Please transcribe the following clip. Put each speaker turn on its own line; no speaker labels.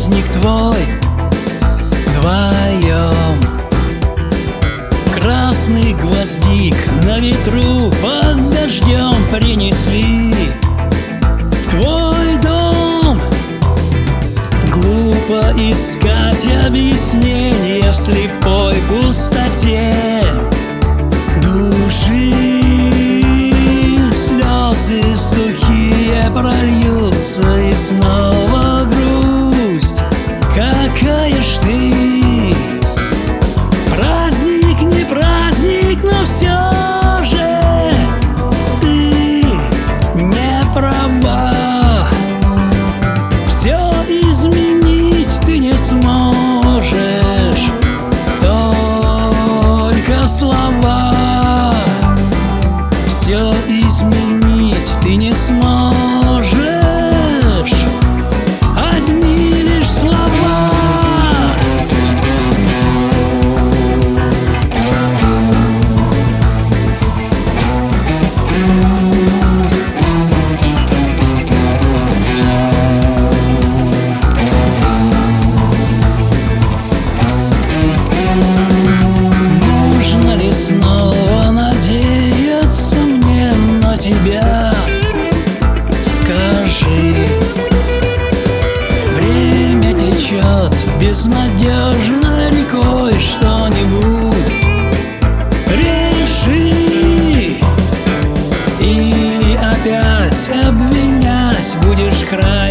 праздник твой вдвоем. Красный гвоздик на ветру под дождем принесли В твой дом. Глупо искать объяснение в слепой пустоте. безнадежно рекой что-нибудь Реши И опять обвинять будешь край.